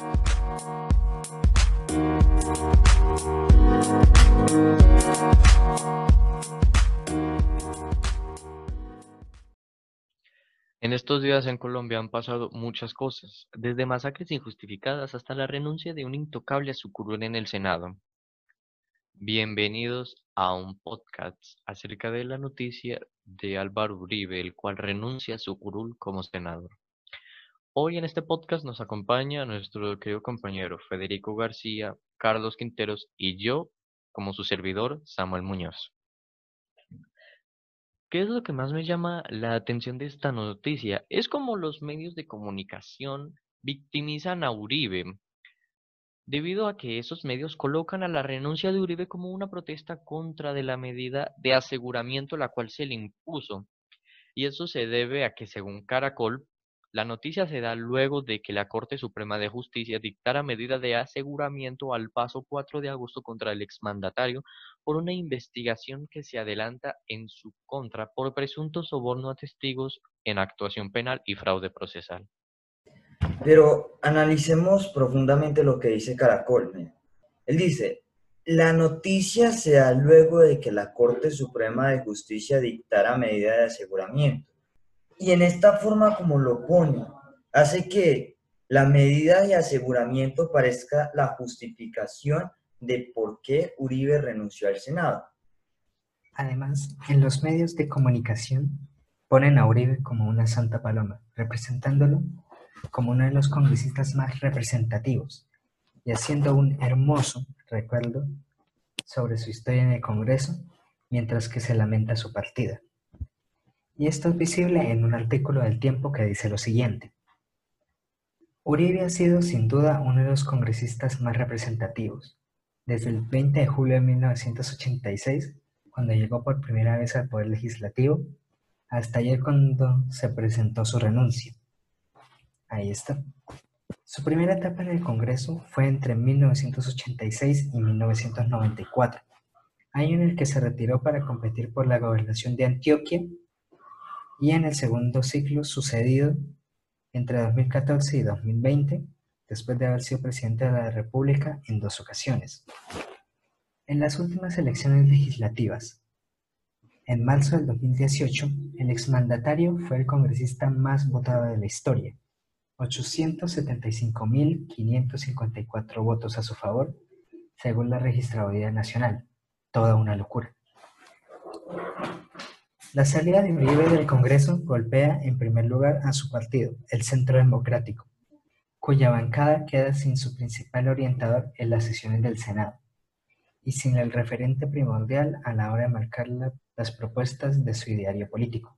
En estos días en Colombia han pasado muchas cosas, desde masacres injustificadas hasta la renuncia de un intocable a su curul en el Senado. Bienvenidos a un podcast acerca de la noticia de Álvaro Uribe, el cual renuncia a su curul como senador. Hoy en este podcast nos acompaña nuestro querido compañero Federico García, Carlos Quinteros y yo, como su servidor, Samuel Muñoz. ¿Qué es lo que más me llama la atención de esta noticia? Es como los medios de comunicación victimizan a Uribe, debido a que esos medios colocan a la renuncia de Uribe como una protesta contra de la medida de aseguramiento la cual se le impuso. Y eso se debe a que, según Caracol, la noticia se da luego de que la Corte Suprema de Justicia dictara medida de aseguramiento al paso 4 de agosto contra el exmandatario por una investigación que se adelanta en su contra por presunto soborno a testigos en actuación penal y fraude procesal. Pero analicemos profundamente lo que dice Caracol. Él dice, la noticia se da luego de que la Corte Suprema de Justicia dictara medida de aseguramiento y en esta forma como lo pone, hace que la medida de aseguramiento parezca la justificación de por qué Uribe renunció al Senado. Además, en los medios de comunicación ponen a Uribe como una santa paloma, representándolo como uno de los congresistas más representativos y haciendo un hermoso recuerdo sobre su historia en el Congreso mientras que se lamenta su partida. Y esto es visible en un artículo del Tiempo que dice lo siguiente. Uribe ha sido sin duda uno de los congresistas más representativos. Desde el 20 de julio de 1986, cuando llegó por primera vez al Poder Legislativo, hasta ayer cuando se presentó su renuncia. Ahí está. Su primera etapa en el Congreso fue entre 1986 y 1994, año en el que se retiró para competir por la gobernación de Antioquia y en el segundo ciclo sucedido entre 2014 y 2020, después de haber sido presidente de la República en dos ocasiones. En las últimas elecciones legislativas, en marzo del 2018, el exmandatario fue el congresista más votado de la historia, 875.554 votos a su favor, según la Registraduría Nacional. Toda una locura. La salida de Uribe del Congreso golpea en primer lugar a su partido, el Centro Democrático, cuya bancada queda sin su principal orientador en las sesiones del Senado y sin el referente primordial a la hora de marcar las propuestas de su ideario político.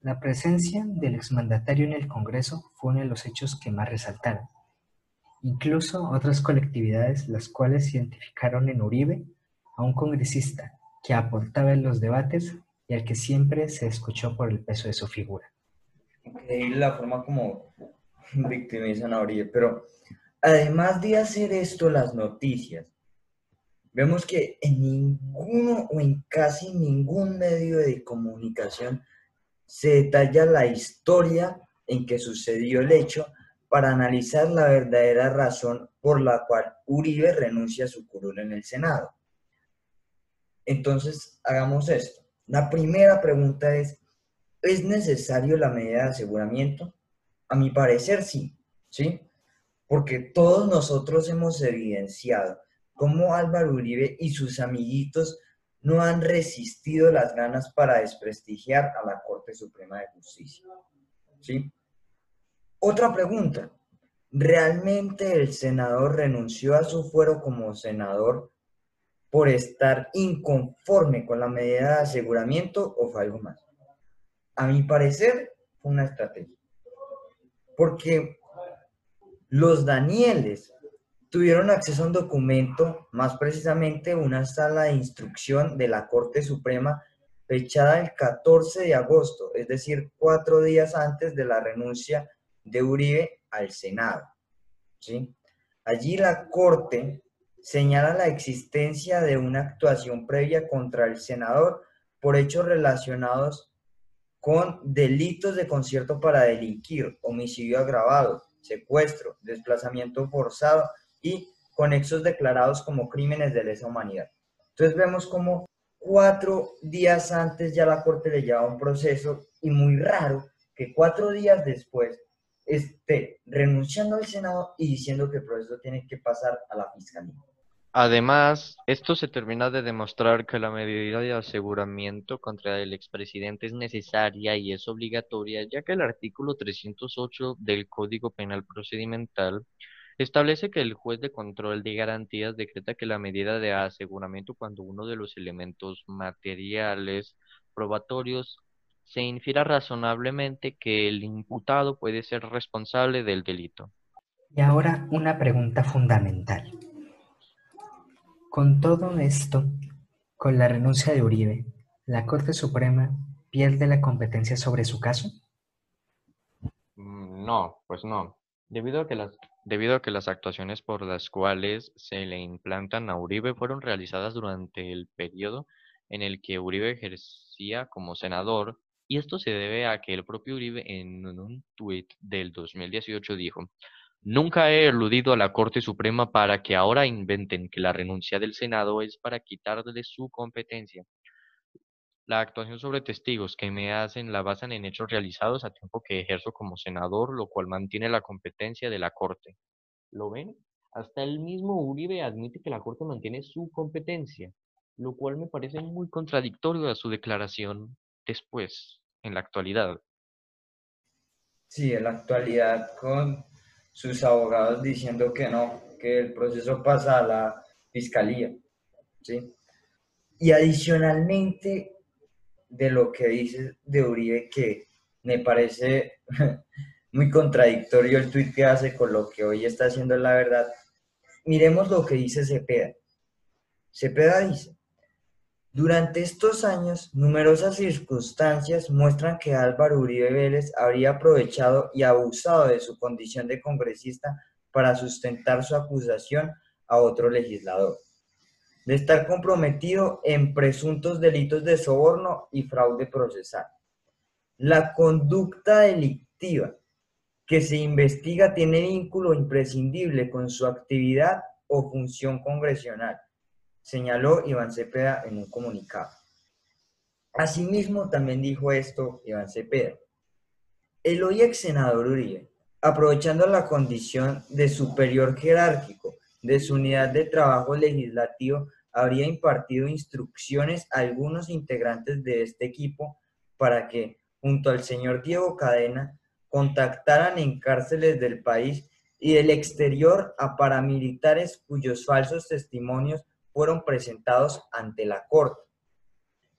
La presencia del exmandatario en el Congreso fue uno de los hechos que más resaltaron. Incluso otras colectividades las cuales identificaron en Uribe a un congresista que aportaba en los debates y al que siempre se escuchó por el peso de su figura. Increíble la forma como victimizan a Uribe, pero además de hacer esto las noticias, vemos que en ninguno o en casi ningún medio de comunicación se detalla la historia en que sucedió el hecho para analizar la verdadera razón por la cual Uribe renuncia a su curul en el Senado. Entonces, hagamos esto. La primera pregunta es, ¿es necesario la medida de aseguramiento? A mi parecer sí, ¿sí? Porque todos nosotros hemos evidenciado cómo Álvaro Uribe y sus amiguitos no han resistido las ganas para desprestigiar a la Corte Suprema de Justicia. ¿Sí? Otra pregunta. ¿Realmente el senador renunció a su fuero como senador por estar inconforme con la medida de aseguramiento o fue algo más. A mi parecer, fue una estrategia. Porque los Danieles tuvieron acceso a un documento, más precisamente una sala de instrucción de la Corte Suprema fechada el 14 de agosto, es decir, cuatro días antes de la renuncia de Uribe al Senado. ¿sí? Allí la Corte señala la existencia de una actuación previa contra el senador por hechos relacionados con delitos de concierto para delinquir, homicidio agravado, secuestro, desplazamiento forzado y conexos declarados como crímenes de lesa humanidad. Entonces vemos como cuatro días antes ya la Corte le lleva un proceso y muy raro que cuatro días después esté renunciando al Senado y diciendo que el proceso tiene que pasar a la Fiscalía. Además, esto se termina de demostrar que la medida de aseguramiento contra el expresidente es necesaria y es obligatoria, ya que el artículo 308 del Código Penal Procedimental establece que el juez de control de garantías decreta que la medida de aseguramiento cuando uno de los elementos materiales probatorios se infiera razonablemente que el imputado puede ser responsable del delito. Y ahora una pregunta fundamental. Con todo esto, con la renuncia de Uribe, ¿la Corte Suprema pierde la competencia sobre su caso? Mm, no, pues no. Debido a que las, debido a que las actuaciones por las cuales se le implantan a Uribe fueron realizadas durante el periodo en el que Uribe ejercía como senador, y esto se debe a que el propio Uribe en un tuit del 2018 dijo, Nunca he eludido a la Corte Suprema para que ahora inventen que la renuncia del Senado es para quitarle su competencia. La actuación sobre testigos que me hacen la basan en hechos realizados a tiempo que ejerzo como senador, lo cual mantiene la competencia de la Corte. ¿Lo ven? Hasta el mismo Uribe admite que la Corte mantiene su competencia, lo cual me parece muy contradictorio a su declaración después, en la actualidad. Sí, en la actualidad con sus abogados diciendo que no, que el proceso pasa a la fiscalía. ¿sí? Y adicionalmente de lo que dice de Uribe, que me parece muy contradictorio el tuit que hace con lo que hoy está haciendo la verdad, miremos lo que dice Cepeda. Cepeda dice, durante estos años, numerosas circunstancias muestran que Álvaro Uribe Vélez habría aprovechado y abusado de su condición de congresista para sustentar su acusación a otro legislador, de estar comprometido en presuntos delitos de soborno y fraude procesal. La conducta delictiva que se investiga tiene vínculo imprescindible con su actividad o función congresional señaló Iván Cepeda en un comunicado. Asimismo, también dijo esto Iván Cepeda. El hoy ex senador Uribe, aprovechando la condición de superior jerárquico de su unidad de trabajo legislativo, habría impartido instrucciones a algunos integrantes de este equipo para que, junto al señor Diego Cadena, contactaran en cárceles del país y del exterior a paramilitares cuyos falsos testimonios fueron presentados ante la Corte.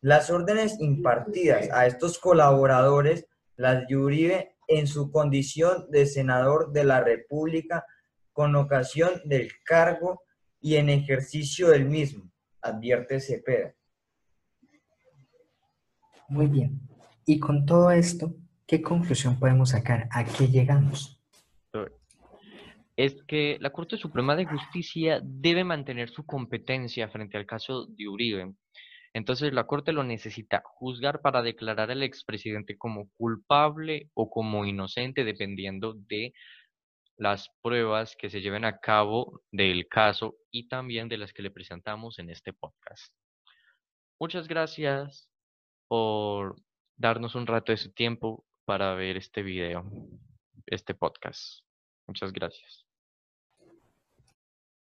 Las órdenes impartidas a estos colaboradores las dio Uribe en su condición de senador de la República con ocasión del cargo y en ejercicio del mismo, advierte Cepeda. Muy bien. Y con todo esto, ¿qué conclusión podemos sacar? ¿A qué llegamos? Es que la Corte Suprema de Justicia debe mantener su competencia frente al caso de Uribe. Entonces la Corte lo necesita juzgar para declarar al expresidente como culpable o como inocente, dependiendo de las pruebas que se lleven a cabo del caso y también de las que le presentamos en este podcast. Muchas gracias por darnos un rato de su tiempo para ver este video, este podcast. Muchas gracias.